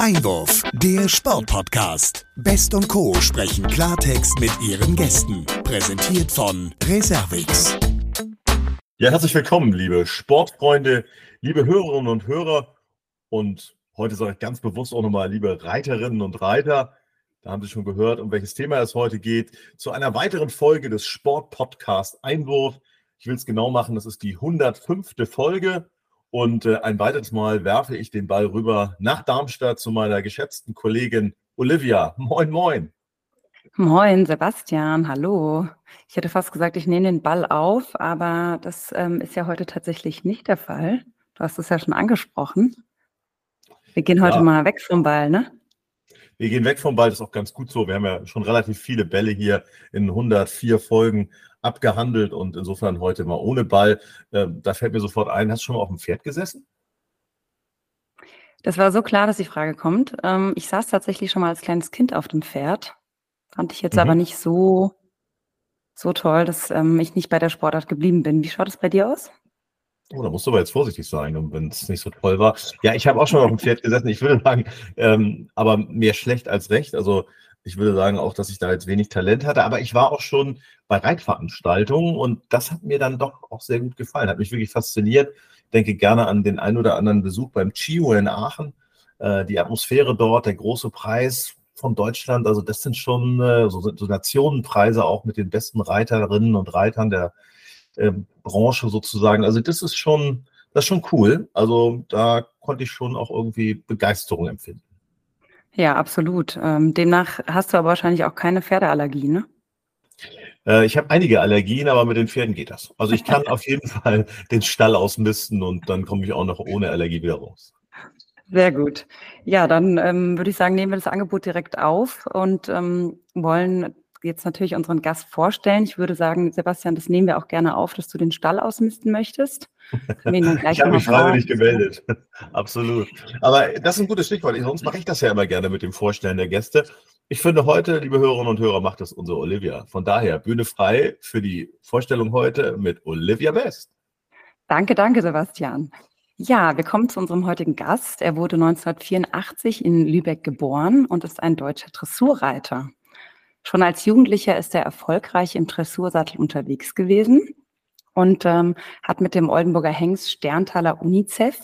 Einwurf, der Sportpodcast. Best und Co. sprechen Klartext mit ihren Gästen. Präsentiert von Reservix. Ja, herzlich willkommen, liebe Sportfreunde, liebe Hörerinnen und Hörer. Und heute sage ich ganz bewusst auch nochmal, liebe Reiterinnen und Reiter. Da haben Sie schon gehört, um welches Thema es heute geht. Zu einer weiteren Folge des Sportpodcast Einwurf. Ich will es genau machen, das ist die 105. Folge. Und äh, ein weiteres Mal werfe ich den Ball rüber nach Darmstadt zu meiner geschätzten Kollegin Olivia. Moin, moin. Moin, Sebastian, hallo. Ich hätte fast gesagt, ich nehme den Ball auf, aber das ähm, ist ja heute tatsächlich nicht der Fall. Du hast es ja schon angesprochen. Wir gehen heute ja. mal weg vom Ball, ne? Wir gehen weg vom Ball, das ist auch ganz gut so. Wir haben ja schon relativ viele Bälle hier in 104 Folgen abgehandelt und insofern heute mal ohne Ball. Ähm, da fällt mir sofort ein, hast du schon mal auf dem Pferd gesessen? Das war so klar, dass die Frage kommt. Ähm, ich saß tatsächlich schon mal als kleines Kind auf dem Pferd. Fand ich jetzt mhm. aber nicht so, so toll, dass ähm, ich nicht bei der Sportart geblieben bin. Wie schaut es bei dir aus? Oh, da musst du aber jetzt vorsichtig sein, wenn es nicht so toll war. Ja, ich habe auch schon auf dem Pferd gesessen. Ich würde sagen, ähm, aber mehr schlecht als recht. Also ich würde sagen auch, dass ich da jetzt wenig Talent hatte, aber ich war auch schon bei Reitveranstaltungen und das hat mir dann doch auch sehr gut gefallen, hat mich wirklich fasziniert. Ich denke gerne an den ein oder anderen Besuch beim Chio in Aachen. Äh, die Atmosphäre dort, der große Preis von Deutschland, also das sind schon äh, so, so Nationenpreise auch mit den besten Reiterinnen und Reitern der äh, Branche sozusagen. Also das ist schon, das ist schon cool. Also da konnte ich schon auch irgendwie Begeisterung empfinden. Ja, absolut. Ähm, demnach hast du aber wahrscheinlich auch keine Pferdeallergie, ne? Äh, ich habe einige Allergien, aber mit den Pferden geht das. Also ich kann auf jeden Fall den Stall ausmisten und dann komme ich auch noch ohne Allergie wieder raus. Sehr gut. Ja, dann ähm, würde ich sagen, nehmen wir das Angebot direkt auf und ähm, wollen jetzt natürlich unseren Gast vorstellen. Ich würde sagen, Sebastian, das nehmen wir auch gerne auf, dass du den Stall ausmisten möchtest. ich habe mich freiwillig gemeldet. Absolut. Aber das ist ein gutes Stichwort. Sonst mache ich das ja immer gerne mit dem Vorstellen der Gäste. Ich finde heute, liebe Hörerinnen und Hörer, macht das unsere Olivia. Von daher, Bühne frei für die Vorstellung heute mit Olivia Best. Danke, danke, Sebastian. Ja, wir kommen zu unserem heutigen Gast. Er wurde 1984 in Lübeck geboren und ist ein deutscher Dressurreiter. Schon als Jugendlicher ist er erfolgreich im Dressursattel unterwegs gewesen und ähm, hat mit dem Oldenburger Hengst Sterntaler UNICEF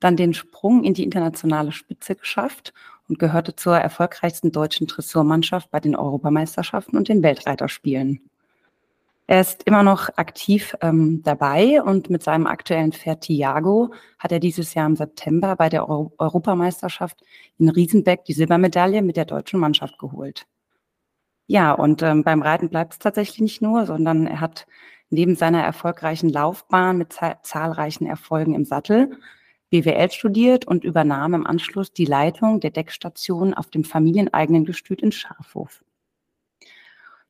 dann den Sprung in die internationale Spitze geschafft und gehörte zur erfolgreichsten deutschen Dressurmannschaft bei den Europameisterschaften und den Weltreiterspielen. Er ist immer noch aktiv ähm, dabei und mit seinem aktuellen Pferd Tiago hat er dieses Jahr im September bei der Euro Europameisterschaft in Riesenbeck die Silbermedaille mit der deutschen Mannschaft geholt. Ja, und ähm, beim Reiten bleibt es tatsächlich nicht nur, sondern er hat neben seiner erfolgreichen Laufbahn mit zahlreichen Erfolgen im Sattel BWL studiert und übernahm im Anschluss die Leitung der Deckstation auf dem familieneigenen Gestüt in Schafhof.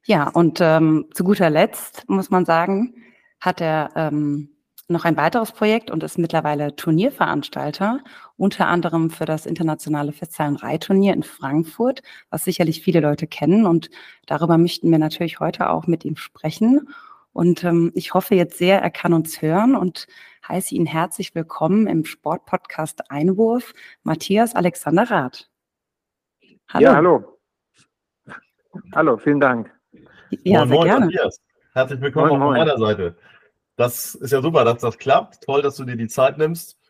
Ja, und ähm, zu guter Letzt muss man sagen, hat er ähm, noch ein weiteres Projekt und ist mittlerweile Turnierveranstalter, unter anderem für das internationale Festzahlen-Reitturnier in Frankfurt, was sicherlich viele Leute kennen. Und darüber möchten wir natürlich heute auch mit ihm sprechen. Und ähm, ich hoffe jetzt sehr, er kann uns hören und heiße ihn herzlich willkommen im Sportpodcast Einwurf, Matthias Alexander Rath. Hallo. Ja, hallo. Hallo, vielen Dank. Ja, moin, sehr moin, gerne. Matthias. Herzlich willkommen moin, auf meiner Seite. Das ist ja super, dass das klappt. Toll, dass du dir die Zeit nimmst.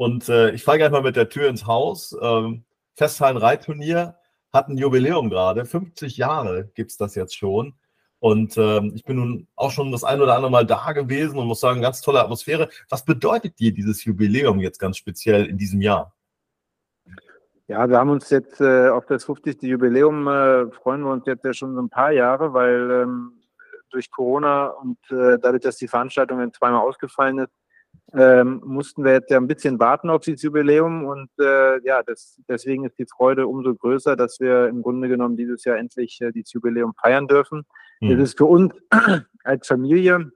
Und äh, ich gleich mal mit der Tür ins Haus. Ähm, Festhallen-Reitturnier hat ein Jubiläum gerade. 50 Jahre gibt es das jetzt schon. Und ähm, ich bin nun auch schon das ein oder andere Mal da gewesen und muss sagen, ganz tolle Atmosphäre. Was bedeutet dir dieses Jubiläum jetzt ganz speziell in diesem Jahr? Ja, wir haben uns jetzt äh, auf das 50. Jubiläum äh, freuen wir uns jetzt ja schon ein paar Jahre, weil ähm, durch Corona und äh, dadurch, dass die Veranstaltung zweimal ausgefallen ist, ähm, mussten wir jetzt ja ein bisschen warten auf dieses Jubiläum und äh, ja, das, deswegen ist die Freude umso größer, dass wir im Grunde genommen dieses Jahr endlich äh, dieses Jubiläum feiern dürfen. Mhm. Es ist für uns als Familie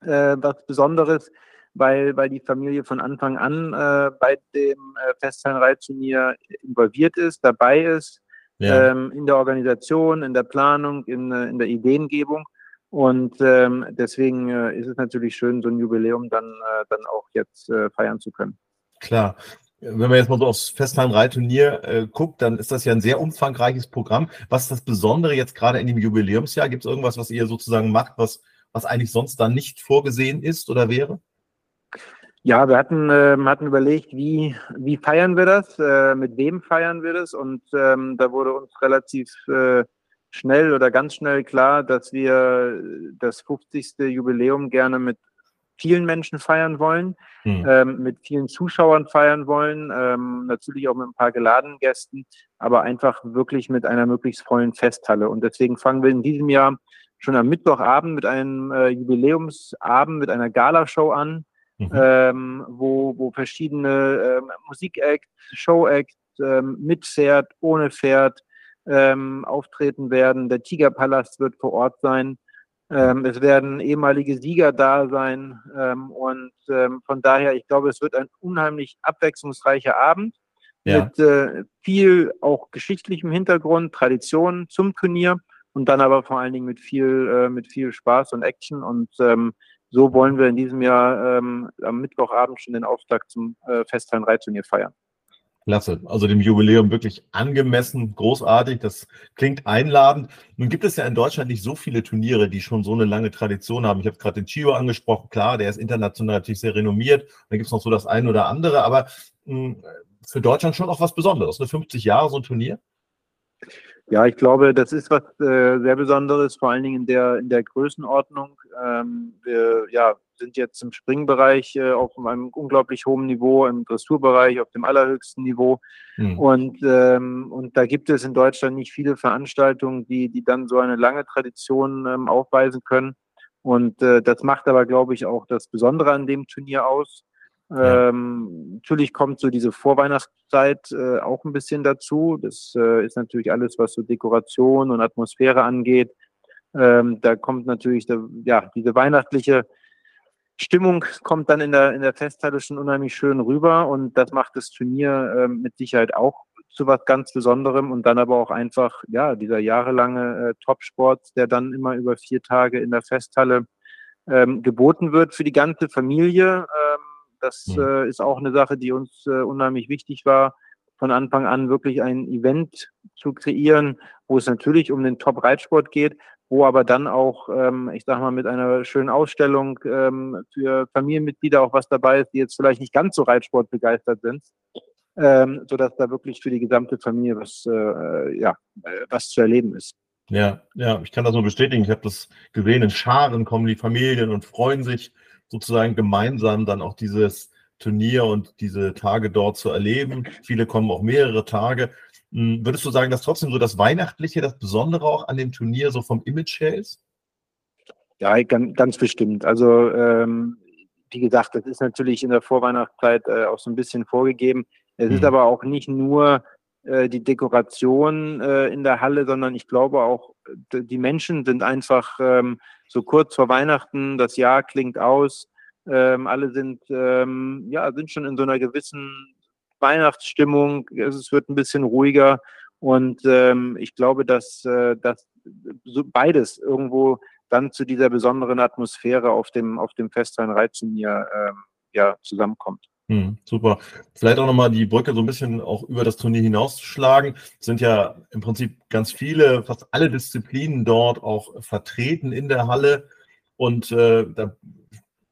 äh, was Besonderes, weil, weil die Familie von Anfang an äh, bei dem äh, Festhallenreitturnier involviert ist, dabei ist, ja. ähm, in der Organisation, in der Planung, in, äh, in der Ideengebung. Und ähm, deswegen äh, ist es natürlich schön, so ein Jubiläum dann, äh, dann auch jetzt äh, feiern zu können. Klar. wenn man jetzt mal so aufs Festhallenreitturnier äh, guckt, dann ist das ja ein sehr umfangreiches Programm. Was ist das Besondere jetzt gerade in dem Jubiläumsjahr? Gibt es irgendwas, was ihr sozusagen macht, was, was eigentlich sonst dann nicht vorgesehen ist oder wäre? Ja, wir hatten, äh, hatten überlegt, wie, wie feiern wir das, äh, mit wem feiern wir das und ähm, da wurde uns relativ äh, schnell oder ganz schnell klar, dass wir das 50. Jubiläum gerne mit vielen Menschen feiern wollen, mhm. ähm, mit vielen Zuschauern feiern wollen, ähm, natürlich auch mit ein paar geladenen Gästen, aber einfach wirklich mit einer möglichst vollen Festhalle. Und deswegen fangen wir in diesem Jahr schon am Mittwochabend mit einem äh, Jubiläumsabend, mit einer Galashow an, mhm. ähm, wo, wo verschiedene ähm, Musikacts, Showacts ähm, mit Pferd, ohne Pferd ähm, auftreten werden. Der Tigerpalast wird vor Ort sein. Ähm, es werden ehemalige Sieger da sein ähm, und ähm, von daher, ich glaube, es wird ein unheimlich abwechslungsreicher Abend ja. mit äh, viel auch geschichtlichem Hintergrund, Tradition zum Turnier und dann aber vor allen Dingen mit viel, äh, mit viel Spaß und Action und ähm, so wollen wir in diesem Jahr ähm, am Mittwochabend schon den Auftakt zum äh, Festhallen-Reitturnier feiern. Klasse. Also dem Jubiläum wirklich angemessen, großartig. Das klingt einladend. Nun gibt es ja in Deutschland nicht so viele Turniere, die schon so eine lange Tradition haben. Ich habe gerade den Chio angesprochen. Klar, der ist international natürlich sehr renommiert. Da gibt es noch so das eine oder andere. Aber mh, hm, für Deutschland schon auch was Besonderes. Eine 50 Jahre so ein Turnier? Ja, ich glaube, das ist was äh, sehr Besonderes, vor allen Dingen in der, in der Größenordnung. Ähm, wir ja, sind jetzt im Springbereich äh, auf einem unglaublich hohen Niveau, im Dressurbereich auf dem allerhöchsten Niveau. Mhm. Und, ähm, und da gibt es in Deutschland nicht viele Veranstaltungen, die, die dann so eine lange Tradition ähm, aufweisen können. Und äh, das macht aber, glaube ich, auch das Besondere an dem Turnier aus. Ja. Ähm, natürlich kommt so diese Vorweihnachtszeit äh, auch ein bisschen dazu. Das äh, ist natürlich alles, was so Dekoration und Atmosphäre angeht. Ähm, da kommt natürlich der, ja, diese weihnachtliche Stimmung kommt dann in der, in der Festhalle schon unheimlich schön rüber und das macht das Turnier äh, mit Sicherheit auch zu was ganz Besonderem und dann aber auch einfach, ja, dieser jahrelange äh, Topsport, der dann immer über vier Tage in der Festhalle ähm, geboten wird für die ganze Familie. Ähm, das mhm. äh, ist auch eine Sache, die uns äh, unheimlich wichtig war, von Anfang an wirklich ein Event zu kreieren, wo es natürlich um den Top-Reitsport geht, wo aber dann auch, ähm, ich sag mal, mit einer schönen Ausstellung ähm, für Familienmitglieder auch was dabei ist, die jetzt vielleicht nicht ganz so Reitsport begeistert sind, ähm, sodass da wirklich für die gesamte Familie was, äh, ja, äh, was zu erleben ist. Ja, ja, ich kann das nur bestätigen. Ich habe das gesehen, in Scharen kommen die Familien und freuen sich sozusagen gemeinsam dann auch dieses Turnier und diese Tage dort zu erleben. Viele kommen auch mehrere Tage. Hm, würdest du sagen, dass trotzdem so das Weihnachtliche, das Besondere auch an dem Turnier so vom Image her ist? Ja, ganz, ganz bestimmt. Also ähm, wie gesagt, das ist natürlich in der Vorweihnachtszeit äh, auch so ein bisschen vorgegeben. Es mhm. ist aber auch nicht nur äh, die Dekoration äh, in der Halle, sondern ich glaube auch, die Menschen sind einfach ähm, so kurz vor Weihnachten, das Jahr klingt aus, ähm, alle sind, ähm, ja, sind schon in so einer gewissen Weihnachtsstimmung, es wird ein bisschen ruhiger und ähm, ich glaube, dass, äh, dass so beides irgendwo dann zu dieser besonderen Atmosphäre auf dem, auf dem Festhallen-Reitturnier ähm, ja, zusammenkommt. Hm, super. Vielleicht auch nochmal die Brücke so ein bisschen auch über das Turnier hinauszuschlagen. Es sind ja im Prinzip ganz viele, fast alle Disziplinen dort auch vertreten in der Halle. Und äh, da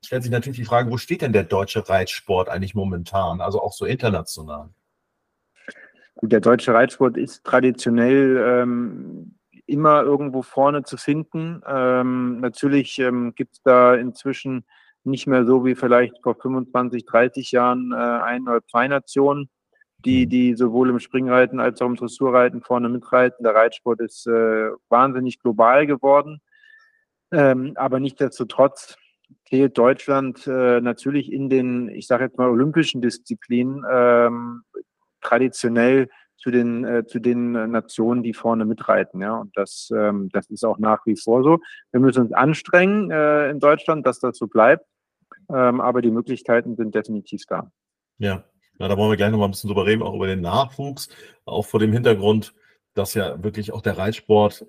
stellt sich natürlich die Frage, wo steht denn der deutsche Reitsport eigentlich momentan, also auch so international? Der deutsche Reitsport ist traditionell ähm, immer irgendwo vorne zu finden. Ähm, natürlich ähm, gibt es da inzwischen nicht mehr so wie vielleicht vor 25, 30 Jahren äh, ein oder zwei Nationen, die, mhm. die sowohl im Springreiten als auch im Dressurreiten vorne mitreiten. Der Reitsport ist äh, wahnsinnig global geworden. Ähm, aber nichtsdestotrotz zählt Deutschland äh, natürlich in den, ich sage jetzt mal, olympischen Disziplinen ähm, traditionell zu den, äh, zu den Nationen, die vorne mitreiten. Ja? Und das, ähm, das ist auch nach wie vor so. Wir müssen uns anstrengen äh, in Deutschland, dass das so bleibt. Ähm, aber die Möglichkeiten sind definitiv da. Ja. ja, da wollen wir gleich noch mal ein bisschen drüber reden, auch über den Nachwuchs, auch vor dem Hintergrund, dass ja wirklich auch der Reitsport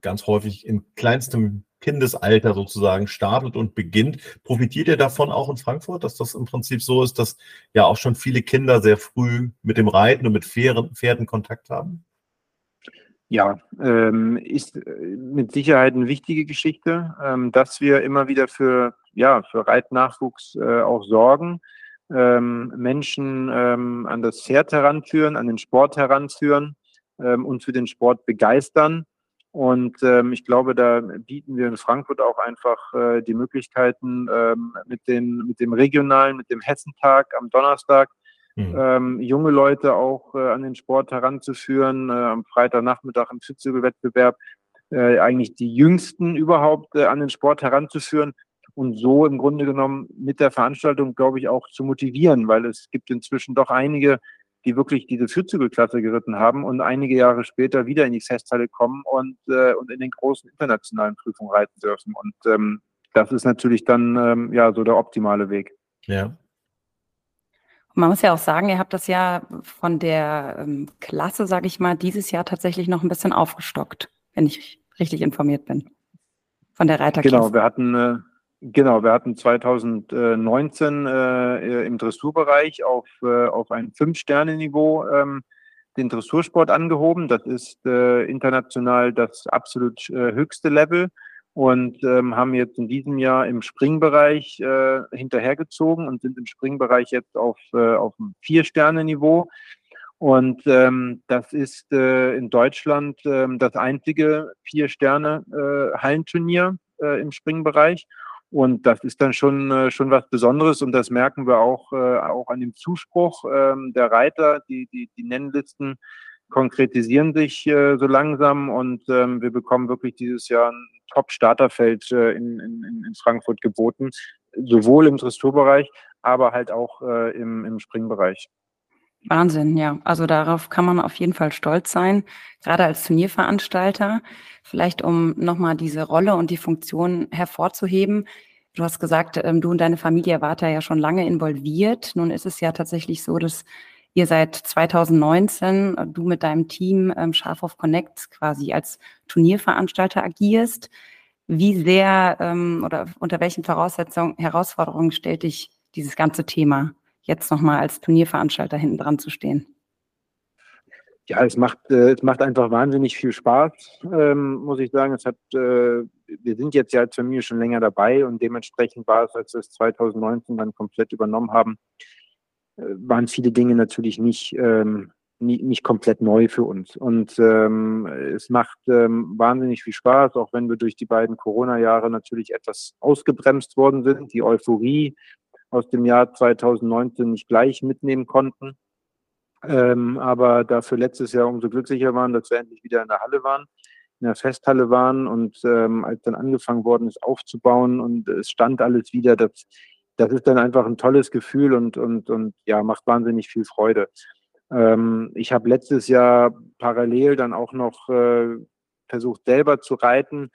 ganz häufig in kleinstem Kindesalter sozusagen startet und beginnt. Profitiert ihr davon auch in Frankfurt, dass das im Prinzip so ist, dass ja auch schon viele Kinder sehr früh mit dem Reiten und mit Pferden, Pferden Kontakt haben? Ja, ähm, ist äh, mit Sicherheit eine wichtige Geschichte, ähm, dass wir immer wieder für, ja, für Reitnachwuchs äh, auch sorgen, ähm, Menschen ähm, an das Pferd heranführen, an den Sport heranführen ähm, und für den Sport begeistern. Und ähm, ich glaube, da bieten wir in Frankfurt auch einfach äh, die Möglichkeiten ähm, mit, den, mit dem regionalen, mit dem Hessentag am Donnerstag, mhm. ähm, junge Leute auch äh, an den Sport heranzuführen. Äh, am Freitagnachmittag im Schützelwettbewerb äh, eigentlich die Jüngsten überhaupt äh, an den Sport heranzuführen und so im Grunde genommen mit der Veranstaltung, glaube ich, auch zu motivieren, weil es gibt inzwischen doch einige, die wirklich diese Vierzügelklasse geritten haben und einige Jahre später wieder in die Festhalle kommen und, äh, und in den großen internationalen Prüfungen reiten dürfen. Und ähm, das ist natürlich dann ähm, ja so der optimale Weg. Ja. Man muss ja auch sagen, ihr habt das ja von der ähm, Klasse, sage ich mal, dieses Jahr tatsächlich noch ein bisschen aufgestockt, wenn ich richtig informiert bin. Von der Reiterklasse. Genau, wir hatten, äh, genau, wir hatten 2019 äh, im Dressurbereich auf, äh, auf ein Fünf-Sterne-Niveau ähm, den Dressursport angehoben. Das ist äh, international das absolut äh, höchste Level und ähm, haben jetzt in diesem Jahr im Springbereich äh, hinterhergezogen und sind im Springbereich jetzt auf, äh, auf einem Vier-Sterne-Niveau. Und ähm, das ist in Deutschland äh, das einzige Vier-Sterne-Hallenturnier im Springbereich. Und das ist dann schon, äh, schon was Besonderes und das merken wir auch, äh, auch an dem Zuspruch äh, der Reiter. Die, die, die Nennlisten konkretisieren sich äh, so langsam und ähm, wir bekommen wirklich dieses Jahr ein Top-Starterfeld in, in, in Frankfurt geboten, sowohl im Dressurbereich, aber halt auch im, im Springbereich. Wahnsinn, ja. Also darauf kann man auf jeden Fall stolz sein, gerade als Turnierveranstalter. Vielleicht um nochmal diese Rolle und die Funktion hervorzuheben. Du hast gesagt, ähm, du und deine Familie wart da ja schon lange involviert. Nun ist es ja tatsächlich so, dass ihr seit 2019, äh, du mit deinem Team ähm, Scharf Connect quasi als Turnierveranstalter agierst. Wie sehr ähm, oder unter welchen Voraussetzungen, Herausforderungen stellt dich dieses ganze Thema jetzt nochmal als Turnierveranstalter hinten dran zu stehen? Ja, es macht, äh, es macht einfach wahnsinnig viel Spaß, ähm, muss ich sagen. Es hat, äh, wir sind jetzt ja als Familie schon länger dabei und dementsprechend war es, als wir es 2019 dann komplett übernommen haben, äh, waren viele Dinge natürlich nicht, ähm, nie, nicht komplett neu für uns. Und ähm, es macht ähm, wahnsinnig viel Spaß, auch wenn wir durch die beiden Corona-Jahre natürlich etwas ausgebremst worden sind, die Euphorie aus dem Jahr 2019 nicht gleich mitnehmen konnten. Ähm, aber dafür letztes Jahr umso glücklicher waren, dass wir endlich wieder in der Halle waren, in der Festhalle waren und ähm, als dann angefangen worden ist aufzubauen und es stand alles wieder, das das ist dann einfach ein tolles Gefühl und, und, und ja, macht wahnsinnig viel Freude. Ähm, ich habe letztes Jahr parallel dann auch noch äh, versucht, selber zu reiten.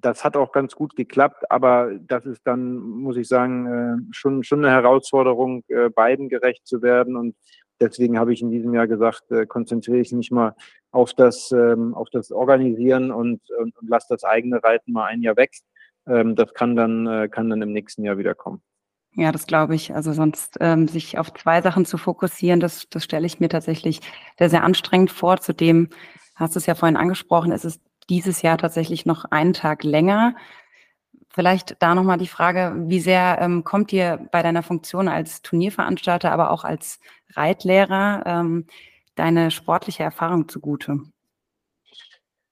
Das hat auch ganz gut geklappt, aber das ist dann, muss ich sagen, äh, schon, schon eine Herausforderung, äh, beiden gerecht zu werden. Und deswegen habe ich in diesem Jahr gesagt, äh, konzentriere ich mich mal auf das, ähm, auf das Organisieren und, und, und lasse das eigene Reiten mal ein Jahr weg. Ähm, das kann dann, kann dann im nächsten Jahr wieder kommen. Ja, das glaube ich. Also sonst ähm, sich auf zwei Sachen zu fokussieren, das, das stelle ich mir tatsächlich sehr, sehr anstrengend vor. Zudem hast du es ja vorhin angesprochen, es ist dieses Jahr tatsächlich noch einen Tag länger. Vielleicht da nochmal die Frage, wie sehr ähm, kommt dir bei deiner Funktion als Turnierveranstalter, aber auch als Reitlehrer ähm, deine sportliche Erfahrung zugute?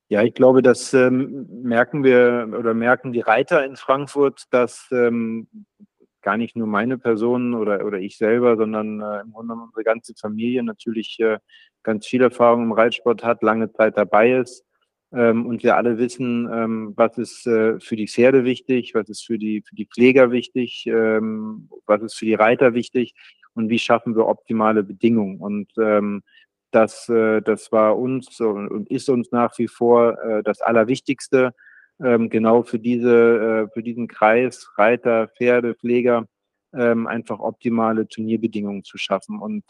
Ja, ich glaube, das ähm, merken wir oder merken die Reiter in Frankfurt, dass ähm, gar nicht nur meine Person oder, oder ich selber, sondern äh, im Grunde unsere ganze Familie natürlich äh, ganz viel Erfahrung im Reitsport hat, lange Zeit dabei ist. Ähm, und wir alle wissen, ähm, was ist äh, für die Pferde wichtig, was ist für die, für die Pfleger wichtig, ähm, was ist für die Reiter wichtig und wie schaffen wir optimale Bedingungen. Und ähm, das, äh, das war uns und ist uns nach wie vor äh, das Allerwichtigste ähm, genau für diese, äh, für diesen Kreis Reiter, Pferde, Pfleger ähm, einfach optimale Turnierbedingungen zu schaffen. Und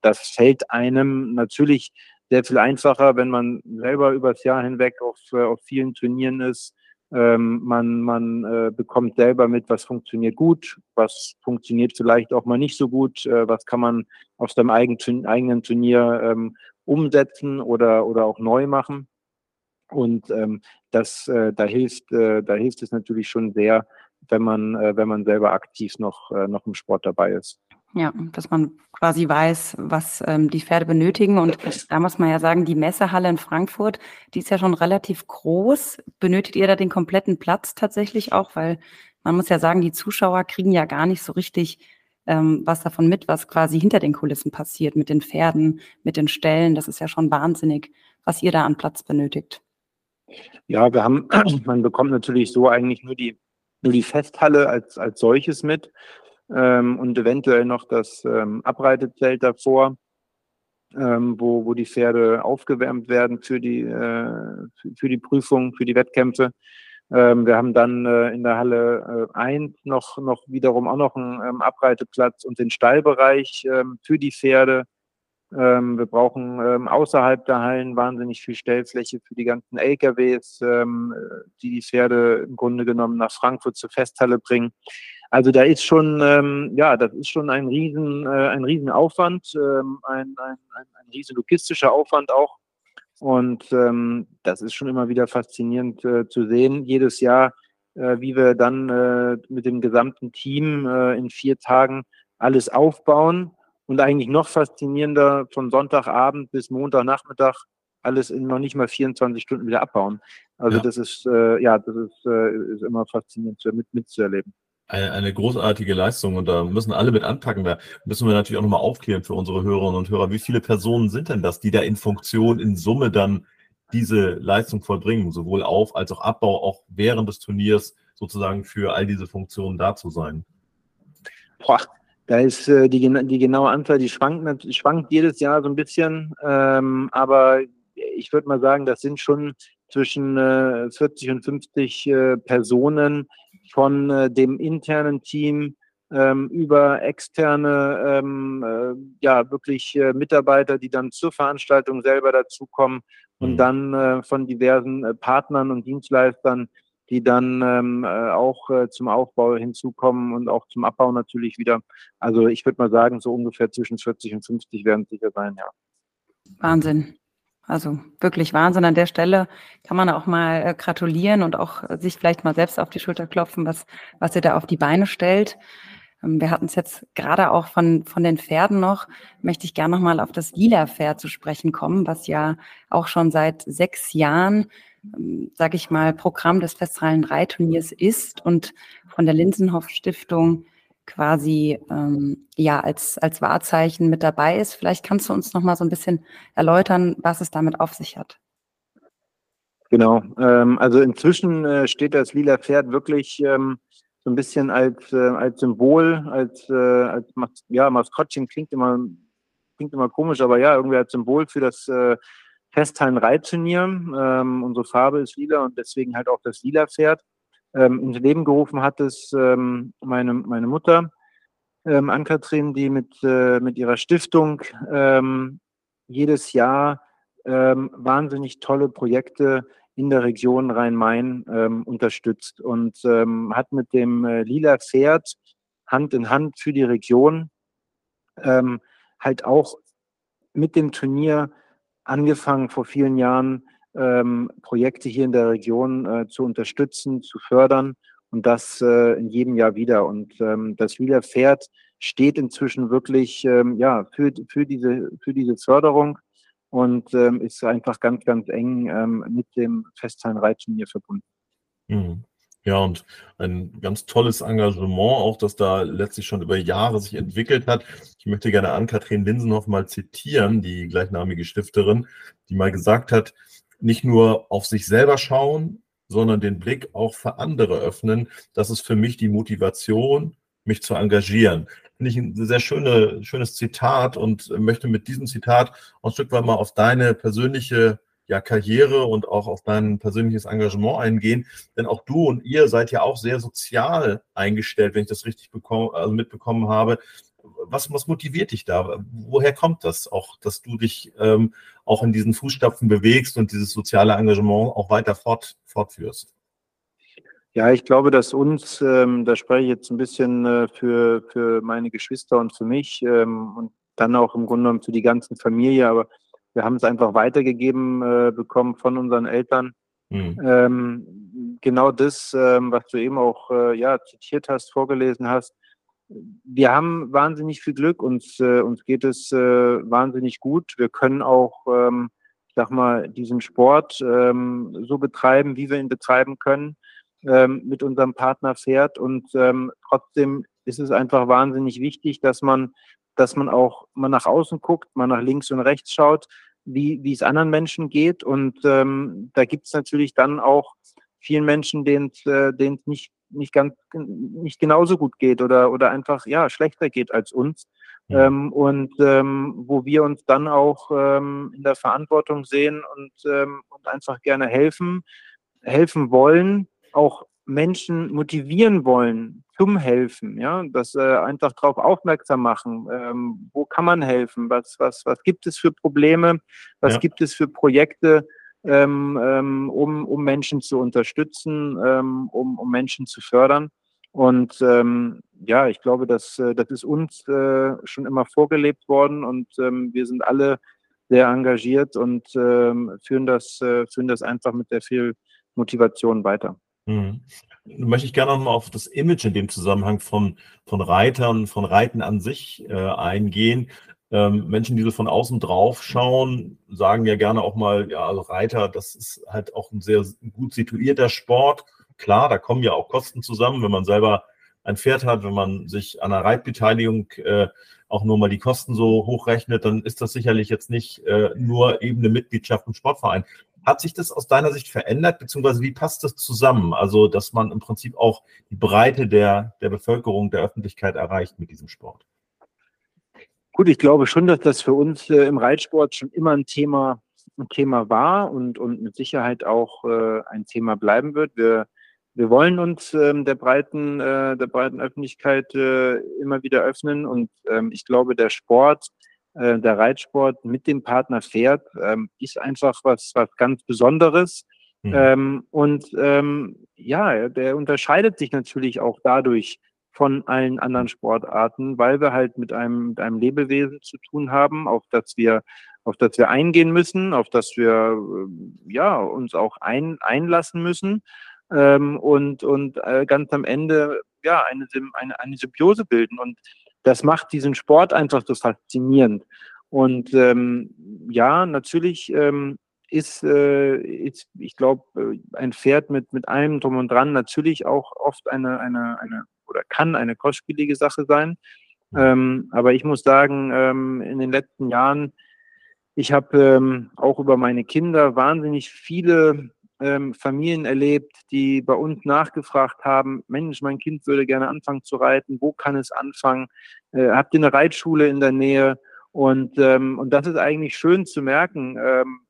das fällt einem natürlich sehr viel einfacher, wenn man selber übers Jahr hinweg auf, äh, auf vielen Turnieren ist, Ähm, man man äh, bekommt selber mit, was funktioniert gut, was funktioniert vielleicht auch mal nicht so gut, äh, was kann man auf seinem eigenen, eigenen Turnier ähm, umsetzen oder, oder auch neu machen. Und ähm, das, äh, da hilft, äh, da hilft es natürlich schon sehr, wenn man, äh, wenn man selber aktiv noch, äh, noch im Sport dabei ist. Ja, dass man quasi weiß, was ähm, die Pferde benötigen. Und da muss man ja sagen, die Messehalle in Frankfurt, die ist ja schon relativ groß. Benötigt ihr da den kompletten Platz tatsächlich auch? Weil man muss ja sagen, die Zuschauer kriegen ja gar nicht so richtig ähm, was davon mit, was quasi hinter den Kulissen passiert, mit den Pferden, mit den Ställen. Das ist ja schon wahnsinnig, was ihr da an Platz benötigt. Ja, wir haben, man bekommt natürlich so eigentlich nur die, nur die Festhalle als, als solches mit ähm, und eventuell noch das ähm, Abreitezelt davor, ähm, wo, wo die Pferde aufgewärmt werden für die, äh, für, die Prüfung, für die Wettkämpfe. Ähm, wir haben dann äh, in der Halle äh, 1 noch, noch wiederum auch noch einen ähm, Abreiteplatz und den Stallbereich ähm, für die Pferde. Ähm, wir brauchen ähm, außerhalb der Hallen wahnsinnig viel Stellfläche für die ganzen LKWs, ähm, die die Pferde im Grunde genommen nach Frankfurt zur Festhalle bringen. Also da ist schon, ähm, ja, das ist schon ein riesen, äh, ein riesen Aufwand, ähm, ein, ein, ein, ein riesen logistischer Aufwand auch. Und ähm, das ist schon immer wieder faszinierend äh, zu sehen, jedes Jahr, äh, wie wir dann äh, mit dem gesamten Team äh, in vier Tagen alles aufbauen und eigentlich noch faszinierender von Sonntagabend bis Montagnachmittag alles in noch nicht mal 24 Stunden wieder abbauen. Also ja. das ist äh, ja, das ist, äh, ist immer faszinierend mit, mitzuerleben eine, eine großartige Leistung und da müssen alle mit anpacken. Da müssen wir natürlich auch nochmal aufklären für unsere Hörerinnen und Hörer. Wie viele Personen sind denn das, die da in Funktion, in Summe dann diese Leistung vollbringen, sowohl Auf- als auch Abbau, auch während des Turniers sozusagen für all diese Funktionen da zu sein? Boah, da ist äh, die, die genaue Anzahl, die schwankt, schwankt jedes Jahr so ein bisschen, ähm, aber ich würde mal sagen, das sind schon zwischen äh, 40 und 50 äh, Personen, von äh, dem internen Team ähm, über externe, ähm, äh, ja, wirklich äh, Mitarbeiter, die dann zur Veranstaltung selber dazukommen und mhm. dann äh, von diversen äh, Partnern und Dienstleistern, die dann ähm, äh, auch äh, zum Aufbau hinzukommen und auch zum Abbau natürlich wieder. Also ich würde mal sagen, so ungefähr zwischen 40 und 50 werden es sicher sein, ja. Wahnsinn. Also wirklich Wahnsinn. An der Stelle kann man auch mal äh, gratulieren und auch sich vielleicht mal selbst auf die Schulter klopfen, was, was ihr da auf die Beine stellt. Ähm, wir hatten es jetzt gerade auch von, von den Pferden noch, möchte ich gerne nochmal auf das Lila-Pferd zu sprechen kommen, was ja auch schon seit sechs Jahren, ähm, sage ich mal, Programm des Festrallen Reitturniers ist und von der Linsenhoff Stiftung quasi ähm, ja als, als Wahrzeichen mit dabei ist. Vielleicht kannst du uns noch mal so ein bisschen erläutern, was es damit auf sich hat. Genau, ähm, also inzwischen äh, steht das lila Pferd wirklich ähm, so ein bisschen als, äh, als Symbol, als, äh, als Mas ja, Maskottchen klingt immer, klingt immer komisch, aber ja, irgendwie als Symbol für das äh, Festhallen-Reitturnier. Ähm, unsere Farbe ist lila und deswegen halt auch das lila Pferd ähm, ins Leben gerufen hat es ähm, meine, meine Mutter, ähm, Ann-Kathrin, die mit, äh, mit ihrer Stiftung ähm, jedes Jahr ähm, wahnsinnig tolle Projekte in der Region Rhein-Main ähm, unterstützt und ähm, hat mit dem äh, Lila Pferd Hand in Hand für die Region halt auch mit dem Turnier angefangen vor vielen Jahren ähm, Projekte hier in der Region äh, zu unterstützen, zu fördern und das äh, in jedem Jahr wieder. Und ähm, das Wieler Pferd steht inzwischen wirklich ähm, ja, für, für, diese, für diese Förderung und ähm, ist einfach ganz, ganz eng ähm, mit dem Festzahlenreitturnier verbunden. Mhm. Ja, und ein ganz tolles Engagement auch, das da letztlich schon über Jahre sich entwickelt hat. Ich möchte gerne Ann-Kathrin Linsenhoff mal zitieren, die gleichnamige Stifterin, die mal gesagt hat, nicht nur auf sich selber schauen, sondern den Blick auch für andere öffnen. Das ist für mich die Motivation, mich zu engagieren. Finde ich ein sehr schöne, schönes Zitat und möchte mit diesem Zitat ein Stück weit mal auf deine persönliche ja, Karriere und auch auf dein persönliches Engagement eingehen. Denn auch du und ihr seid ja auch sehr sozial eingestellt, wenn ich das richtig bekomme, also mitbekommen habe was, was motiviert dich da? Woher kommt das auch, dass du dich ähm, auch in diesen Fußstapfen bewegst und dieses soziale Engagement auch weiter fort, fortführst? Ja, ich glaube, dass uns, ähm, da spreche ich jetzt ein bisschen äh, für, für meine Geschwister und für mich ähm, und dann auch im Grunde genommen für die ganzen Familie, aber wir haben es einfach weitergegeben äh, bekommen von unseren Eltern. Mhm. Ähm, genau das, ähm, was du eben auch äh, ja, zitiert hast, vorgelesen hast. Wir haben wahnsinnig viel Glück, uns, äh, uns geht es äh, wahnsinnig gut. Wir können auch, ähm, ich sag mal, diesen Sport ähm, so betreiben, wie wir ihn betreiben können ähm, mit unserem Partner fährt. Und ähm, trotzdem ist es einfach wahnsinnig wichtig, dass man, dass man auch mal nach außen guckt, mal nach links und rechts schaut, wie, wie es anderen Menschen geht. Und ähm, da gibt es natürlich dann auch vielen Menschen, denen es äh, nicht, nicht ganz nicht genauso gut geht oder, oder einfach ja schlechter geht als uns. Ja. Ähm, und ähm, wo wir uns dann auch ähm, in der Verantwortung sehen und, ähm, und einfach gerne helfen, helfen wollen, auch Menschen motivieren wollen zum Helfen, ja, das äh, einfach darauf aufmerksam machen, ähm, wo kann man helfen, was, was, was gibt es für Probleme, was ja. gibt es für Projekte, ähm, ähm, um, um Menschen zu unterstützen, ähm, um, um Menschen zu fördern. Und ähm, ja, ich glaube, dass, äh, das ist uns äh, schon immer vorgelebt worden und ähm, wir sind alle sehr engagiert und ähm, führen, das, äh, führen das einfach mit sehr viel Motivation weiter. Mhm. Möchte ich gerne nochmal auf das Image in dem Zusammenhang von, von Reitern, von Reiten an sich äh, eingehen. Ähm, Menschen, die so von außen drauf schauen, sagen ja gerne auch mal, ja, also Reiter, das ist halt auch ein sehr gut situierter Sport. Klar, da kommen ja auch Kosten zusammen, wenn man selber ein Pferd hat, wenn man sich an einer Reitbeteiligung äh, auch nur mal die Kosten so hochrechnet, dann ist das sicherlich jetzt nicht äh, nur eben eine Mitgliedschaft im Sportverein. Hat sich das aus deiner Sicht verändert, beziehungsweise wie passt das zusammen? Also, dass man im Prinzip auch die Breite der, der Bevölkerung, der Öffentlichkeit erreicht mit diesem Sport? Gut, ich glaube schon, dass das für uns äh, im Reitsport schon immer ein Thema, ein Thema war und, und mit Sicherheit auch äh, ein Thema bleiben wird. Wir, wir wollen uns ähm, der, breiten, äh, der breiten Öffentlichkeit äh, immer wieder öffnen und ähm, ich glaube, der Sport äh, der Reitsport mit dem Partner fährt, ähm, ist einfach was, was ganz Besonderes. Mhm. Ähm, und ähm, ja, der unterscheidet sich natürlich auch dadurch von allen anderen Sportarten, weil wir halt mit einem, mit einem Lebewesen zu tun haben, auf das wir, auf das wir eingehen müssen, auf das wir äh, ja, uns auch ein, einlassen müssen. Ähm, und und äh, ganz am Ende ja eine, eine, eine Symbiose bilden. Und das macht diesen Sport einfach so faszinierend. Und ähm, ja, natürlich ähm, ist, äh, ist, ich glaube, äh, ein Pferd mit, mit allem drum und dran natürlich auch oft eine, eine, eine oder kann eine kostspielige Sache sein. Ähm, aber ich muss sagen, ähm, in den letzten Jahren, ich habe ähm, auch über meine Kinder wahnsinnig viele ähm, Familien erlebt, die bei uns nachgefragt haben, Mensch, mein Kind würde gerne anfangen zu reiten, wo kann es anfangen? Äh, habt ihr eine Reitschule in der Nähe? Und, ähm, und das ist eigentlich schön zu merken, ähm,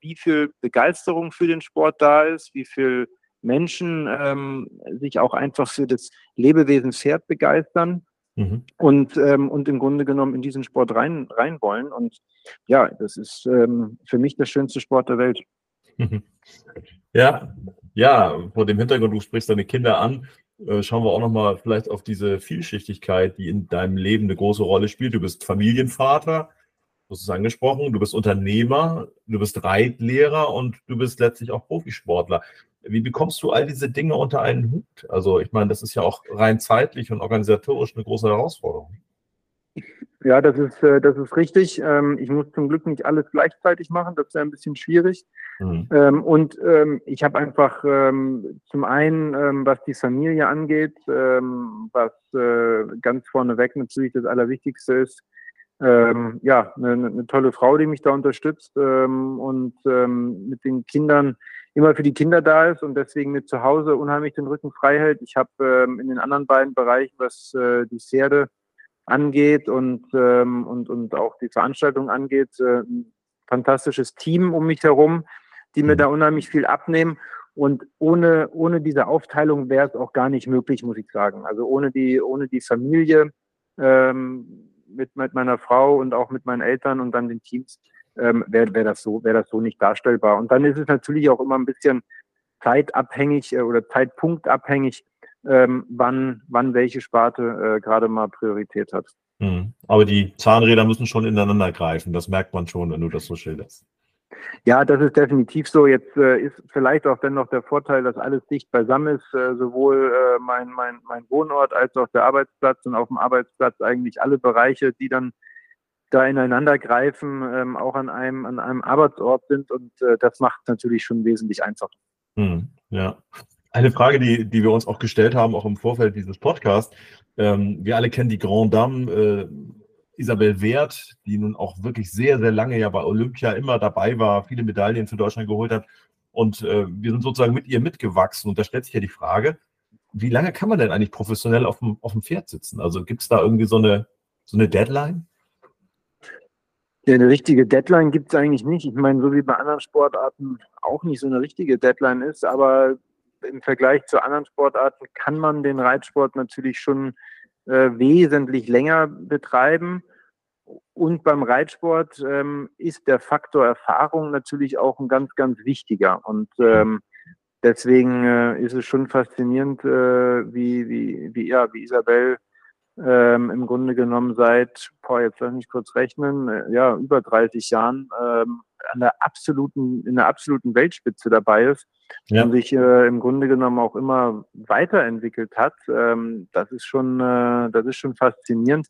wie viel Begeisterung für den Sport da ist, wie viel Menschen ähm, sich auch einfach für das Lebewesen Pferd begeistern. Mhm. Und, ähm, und im Grunde genommen in diesen Sport rein, rein wollen. Und ja, das ist ähm, für mich der schönste Sport der Welt. Ja, ja, vor dem Hintergrund, du sprichst deine Kinder an, äh, schauen wir auch nochmal vielleicht auf diese Vielschichtigkeit, die in deinem Leben eine große Rolle spielt. Du bist Familienvater, du hast es angesprochen, du bist Unternehmer, du bist Reitlehrer und du bist letztlich auch Profisportler. Wie bekommst du all diese Dinge unter einen Hut? Also ich meine, das ist ja auch rein zeitlich und organisatorisch eine große Herausforderung. Ja, das ist, äh, das ist richtig. Ähm, ich muss zum Glück nicht alles gleichzeitig machen. Das wäre ein bisschen schwierig. Mhm. Ähm, und ähm, ich habe einfach zum einen, was die Familie angeht, was äh, ganz vorneweg natürlich das Allerwichtigste ist, ja, eine, eine, tolle Frau, die mich da unterstützt und mit den Kindern immer für die Kinder da ist und deswegen mit zu Hause unheimlich den Rücken frei hält. Ich habe in den anderen beiden Bereichen, was äh, die Pferde angeht und, ähm, und, und auch die Veranstaltung angeht, äh, ein fantastisches Team um mich herum, die mir mhm. da unheimlich viel abnehmen. Und ohne, ohne diese Aufteilung wäre es auch gar nicht möglich, muss ich sagen. Also ohne die, ohne die Familie ähm, mit, mit meiner Frau und auch mit meinen Eltern und dann den Teams ähm, wäre wär das, so, wär das so nicht darstellbar. Und dann ist es natürlich auch immer ein bisschen zeitabhängig äh, oder zeitpunktabhängig, ähm, wann, wann welche Sparte äh, gerade mal Priorität hat. Hm. Aber die Zahnräder müssen schon ineinander greifen. Das merkt man schon, wenn du das so schilderst. Ja, das ist definitiv so. Jetzt äh, ist vielleicht auch dennoch der Vorteil, dass alles dicht beisammen ist, äh, sowohl äh, mein, mein, mein Wohnort als auch der Arbeitsplatz und auf dem Arbeitsplatz eigentlich alle Bereiche, die dann da ineinander greifen, ähm, auch an einem, an einem Arbeitsort sind und äh, das macht natürlich schon wesentlich einfacher. Hm, ja. Eine Frage, die, die wir uns auch gestellt haben, auch im Vorfeld dieses Podcasts. Ähm, wir alle kennen die Grand Dame äh, Isabel Wert, die nun auch wirklich sehr, sehr lange ja bei Olympia immer dabei war, viele Medaillen für Deutschland geholt hat. Und äh, wir sind sozusagen mit ihr mitgewachsen. Und da stellt sich ja die Frage, wie lange kann man denn eigentlich professionell auf dem, auf dem Pferd sitzen? Also gibt es da irgendwie so eine, so eine Deadline? Ja, eine richtige Deadline gibt es eigentlich nicht. Ich meine, so wie bei anderen Sportarten auch nicht so eine richtige Deadline ist, aber im Vergleich zu anderen Sportarten kann man den Reitsport natürlich schon äh, wesentlich länger betreiben. Und beim Reitsport ähm, ist der Faktor Erfahrung natürlich auch ein ganz, ganz wichtiger. Und ähm, deswegen äh, ist es schon faszinierend, äh, wie, wie, wie, ja, wie Isabel ähm, im Grunde genommen seit, boah, jetzt lass mich kurz rechnen, äh, ja, über 30 Jahren ähm, an der absoluten, in der absoluten Weltspitze dabei ist ja. und sich äh, im Grunde genommen auch immer weiterentwickelt hat. Ähm, das ist schon, äh, das ist schon faszinierend.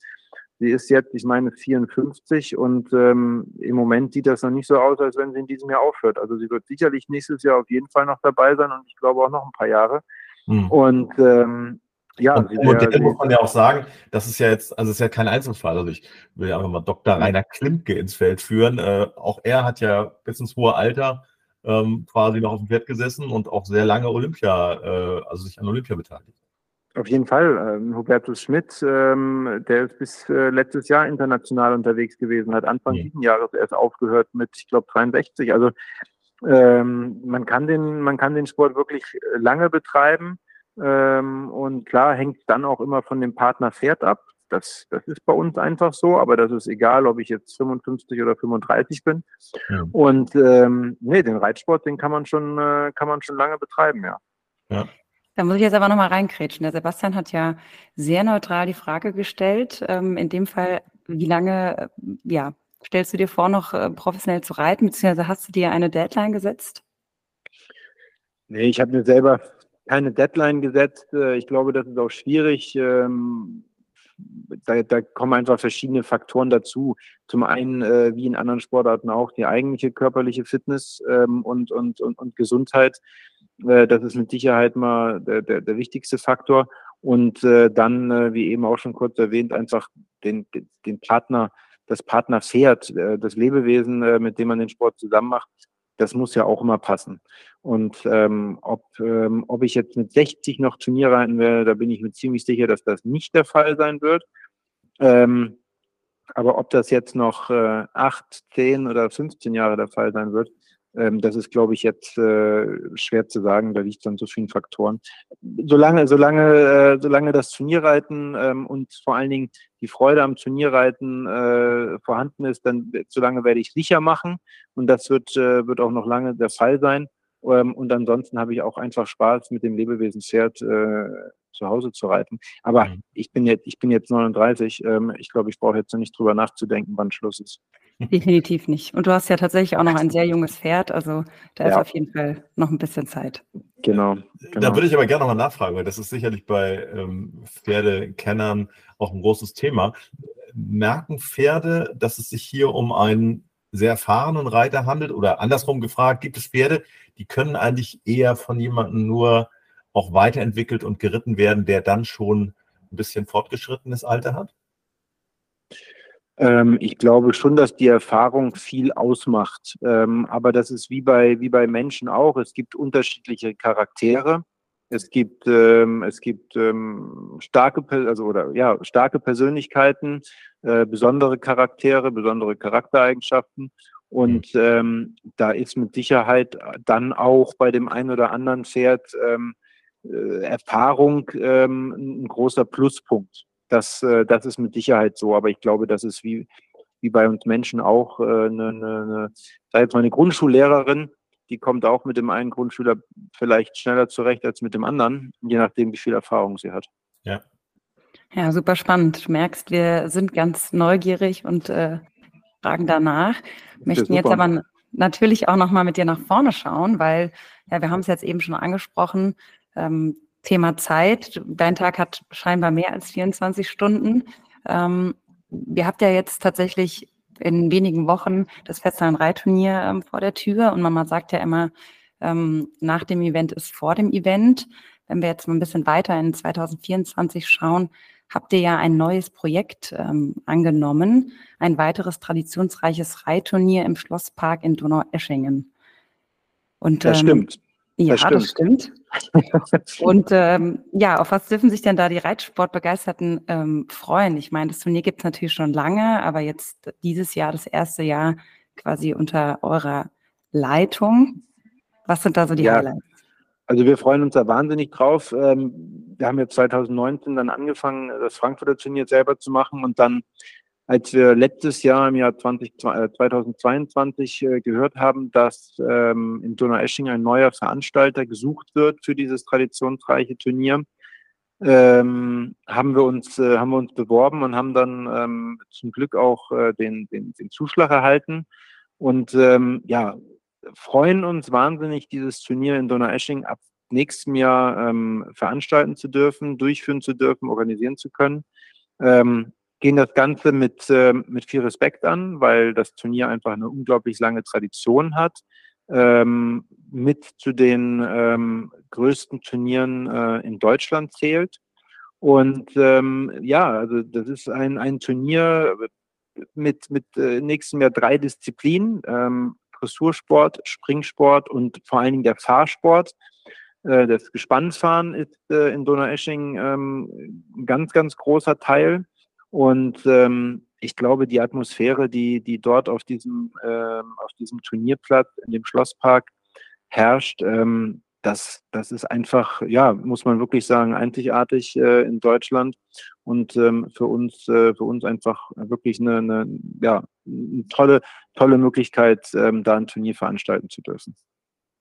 Sie ist jetzt, ich meine, 54 und ähm, im Moment sieht das noch nicht so aus, als wenn sie in diesem Jahr aufhört. Also sie wird sicherlich nächstes Jahr auf jeden Fall noch dabei sein und ich glaube auch noch ein paar Jahre. Mhm. Und ähm, ja, und Modell muss man ja auch sagen, das ist ja jetzt, also es ist ja kein Einzelfall. Also ich will ja einfach mal Dr. Rainer Klimke ins Feld führen. Äh, auch er hat ja bis ins hohe Alter ähm, quasi noch auf dem Pferd gesessen und auch sehr lange Olympia, äh, also sich an Olympia beteiligt. Auf jeden Fall. Ähm, Hubertus Schmidt, ähm, der ist bis äh, letztes Jahr international unterwegs gewesen, hat Anfang mhm. dieses Jahres erst aufgehört mit, ich glaube, 63. Also ähm, man kann den, man kann den Sport wirklich lange betreiben. Ähm, und klar hängt dann auch immer von dem Partner Pferd ab. Das, das ist bei uns einfach so, aber das ist egal, ob ich jetzt 55 oder 35 bin. Ja. Und ähm, nee, den Reitsport, den kann man schon, äh, kann man schon lange betreiben, ja. ja. Da muss ich jetzt aber nochmal reinkrätschen. Der Sebastian hat ja sehr neutral die Frage gestellt. Ähm, in dem Fall, wie lange, äh, ja, stellst du dir vor, noch äh, professionell zu reiten, beziehungsweise hast du dir eine Deadline gesetzt? Nee, ich habe mir selber keine Deadline gesetzt. Äh, ich glaube, das ist auch schwierig. Ähm, da, da kommen einfach verschiedene Faktoren dazu. Zum einen, äh, wie in anderen Sportarten auch, die eigentliche körperliche Fitness ähm, und, und, und, und Gesundheit. Äh, das ist mit Sicherheit mal der, der, der wichtigste Faktor. Und dann, wie eben auch schon kurz erwähnt, einfach den, den Partner, das Partnerpferd, das Lebewesen, mit dem man den Sport zusammen macht, das muss ja auch immer passen. Und ähm, ob, ähm, ob ich jetzt mit 60 noch Turnier reiten werde, da bin ich mir ziemlich sicher, dass das nicht der Fall sein wird. Ähm, aber ob das jetzt noch äh, 8, 10 oder 15 Jahre der Fall sein wird, das ist, glaube ich, jetzt äh, schwer zu sagen. Da liegt es an so vielen Faktoren. Solange, solange, äh, solange das Turnierreiten ähm, und vor allen Dingen die Freude am Turnierreiten äh, vorhanden ist, dann solange werde ich sicher machen. Und das wird, äh, wird auch noch lange der Fall sein. Ähm, und ansonsten habe ich auch einfach Spaß mit dem Lebewesen-Pferd äh, zu Hause zu reiten. Aber mhm. ich bin jetzt, ich bin jetzt 39. Ähm, ich glaube, ich brauche jetzt noch nicht drüber nachzudenken, wann Schluss ist. Definitiv nicht. Und du hast ja tatsächlich auch noch ein sehr junges Pferd, also da ja. ist auf jeden Fall noch ein bisschen Zeit. Genau, genau. Da würde ich aber gerne nochmal nachfragen, weil das ist sicherlich bei ähm, Pferdekennern auch ein großes Thema. Merken Pferde, dass es sich hier um einen sehr erfahrenen Reiter handelt? Oder andersrum gefragt, gibt es Pferde, die können eigentlich eher von jemandem nur auch weiterentwickelt und geritten werden, der dann schon ein bisschen fortgeschrittenes Alter hat? Ähm, ich glaube schon, dass die Erfahrung viel ausmacht. Ähm, aber das ist wie bei, wie bei Menschen auch. Es gibt unterschiedliche Charaktere. Es gibt, ähm, es gibt ähm, starke, also oder ja, starke Persönlichkeiten, äh, besondere Charaktere, besondere Charaktereigenschaften. Und ähm, da ist mit Sicherheit dann auch bei dem einen oder anderen Pferd ähm, äh, Erfahrung ein großer Pluspunkt. Das, äh, das ist mit Sicherheit so, aber ich glaube, das ist wie, wie bei uns Menschen auch äh, eine, eine, eine, jetzt mal eine Grundschullehrerin, die die kommt auch mit dem einen Grundschüler vielleicht schneller zurecht als mit dem anderen, je nachdem, wie viel Erfahrung sie hat. Ja. Ja, super spannend. Du merkst, wir sind ganz neugierig und äh, fragen danach. Möchten jetzt aber natürlich auch nochmal mit dir nach vorne schauen, weil ja, wir haben es jetzt eben schon angesprochen. Ähm, Thema Zeit. Dein Tag hat scheinbar mehr als 24 Stunden. Ähm, ihr habt ja jetzt tatsächlich in wenigen Wochen das Festland-Reitturnier ähm, vor der Tür und Mama sagt ja immer, ähm, nach dem Event ist vor dem Event. Wenn wir jetzt mal ein bisschen weiter in 2024 schauen, habt ihr ja ein neues Projekt ähm, angenommen, ein weiteres traditionsreiches Reitturnier im Schlosspark in Donaueschingen. Und, das ähm, stimmt. Ja, das stimmt. Das stimmt. Und ähm, ja, auf was dürfen sich denn da die Reitsportbegeisterten ähm, freuen? Ich meine, das Turnier gibt es natürlich schon lange, aber jetzt dieses Jahr, das erste Jahr quasi unter eurer Leitung. Was sind da so die ja, Highlights? Also wir freuen uns da wahnsinnig drauf. Ähm, wir haben jetzt 2019 dann angefangen, das Frankfurter Turnier selber zu machen und dann als wir letztes Jahr im Jahr 20, 2022 äh, gehört haben, dass ähm, in Donaueschingen ein neuer Veranstalter gesucht wird für dieses traditionsreiche Turnier, ähm, haben wir uns äh, haben wir uns beworben und haben dann ähm, zum Glück auch äh, den, den, den Zuschlag erhalten und ähm, ja freuen uns wahnsinnig dieses Turnier in Donaueschingen ab nächstem Jahr ähm, veranstalten zu dürfen, durchführen zu dürfen, organisieren zu können. Ähm, gehen das Ganze mit, äh, mit viel Respekt an, weil das Turnier einfach eine unglaublich lange Tradition hat. Ähm, mit zu den ähm, größten Turnieren äh, in Deutschland zählt. Und ähm, ja, also das ist ein, ein Turnier mit, mit äh, nächstem Jahr drei Disziplinen, ähm, Dressursport, Springsport und vor allen Dingen der Fahrsport. Äh, das Gespannsfahren ist äh, in Donaueschingen ähm, ein ganz, ganz großer Teil. Und ähm, ich glaube, die Atmosphäre, die, die dort auf diesem, ähm, auf diesem Turnierplatz in dem Schlosspark herrscht, ähm, das, das ist einfach, ja, muss man wirklich sagen, einzigartig äh, in Deutschland und ähm, für uns, äh, für uns einfach wirklich eine, eine, ja, eine tolle, tolle Möglichkeit, ähm, da ein Turnier veranstalten zu dürfen.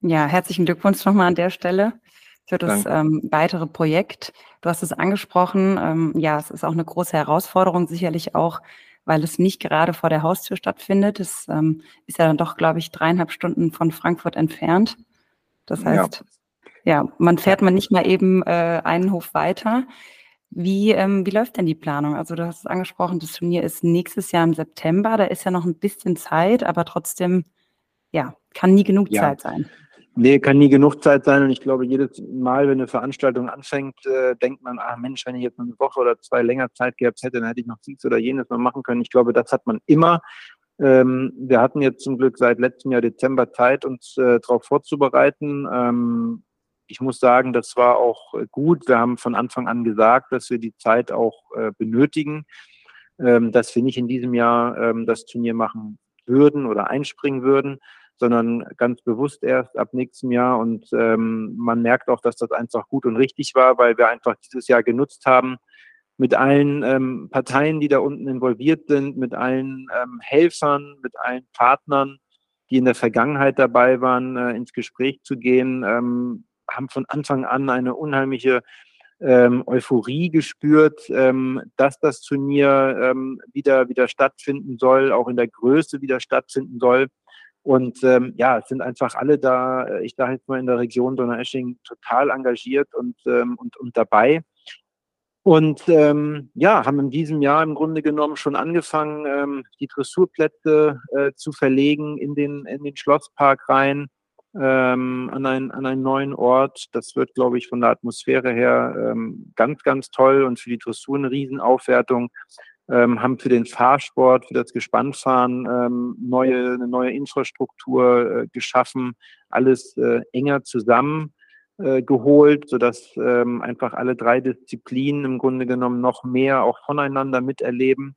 Ja, herzlichen Glückwunsch nochmal an der Stelle für das ähm, weitere Projekt. Du hast es angesprochen. Ähm, ja, es ist auch eine große Herausforderung, sicherlich auch, weil es nicht gerade vor der Haustür stattfindet. Es ähm, ist ja dann doch, glaube ich, dreieinhalb Stunden von Frankfurt entfernt. Das heißt, ja, ja man fährt man nicht mal eben äh, einen Hof weiter. Wie, ähm, wie läuft denn die Planung? Also du hast es angesprochen, das Turnier ist nächstes Jahr im September. Da ist ja noch ein bisschen Zeit, aber trotzdem, ja, kann nie genug ja. Zeit sein. Nee, kann nie genug Zeit sein. Und ich glaube, jedes Mal, wenn eine Veranstaltung anfängt, äh, denkt man, ah Mensch, wenn ich jetzt eine Woche oder zwei länger Zeit gehabt hätte, dann hätte ich noch dies oder jenes mal machen können. Ich glaube, das hat man immer. Ähm, wir hatten jetzt zum Glück seit letztem Jahr Dezember Zeit, uns äh, darauf vorzubereiten. Ähm, ich muss sagen, das war auch gut. Wir haben von Anfang an gesagt, dass wir die Zeit auch äh, benötigen, ähm, dass wir nicht in diesem Jahr ähm, das Turnier machen würden oder einspringen würden sondern ganz bewusst erst ab nächstem Jahr. Und ähm, man merkt auch, dass das einfach gut und richtig war, weil wir einfach dieses Jahr genutzt haben, mit allen ähm, Parteien, die da unten involviert sind, mit allen ähm, Helfern, mit allen Partnern, die in der Vergangenheit dabei waren, äh, ins Gespräch zu gehen, ähm, haben von Anfang an eine unheimliche ähm, Euphorie gespürt, ähm, dass das Turnier ähm, wieder, wieder stattfinden soll, auch in der Größe wieder stattfinden soll. Und ähm, ja, es sind einfach alle da, äh, ich sage jetzt mal in der Region Donaueschingen, total engagiert und, ähm, und, und dabei. Und ähm, ja, haben in diesem Jahr im Grunde genommen schon angefangen, ähm, die Dressurplätze äh, zu verlegen in den, in den Schlosspark rein, ähm, an, ein, an einen neuen Ort. Das wird, glaube ich, von der Atmosphäre her ähm, ganz, ganz toll und für die Dressur eine Riesenaufwertung ähm, haben für den Fahrsport, für das Gespannfahren ähm, neue, eine neue Infrastruktur äh, geschaffen, alles äh, enger zusammen äh, sodass ähm, einfach alle drei Disziplinen im Grunde genommen noch mehr auch voneinander miterleben.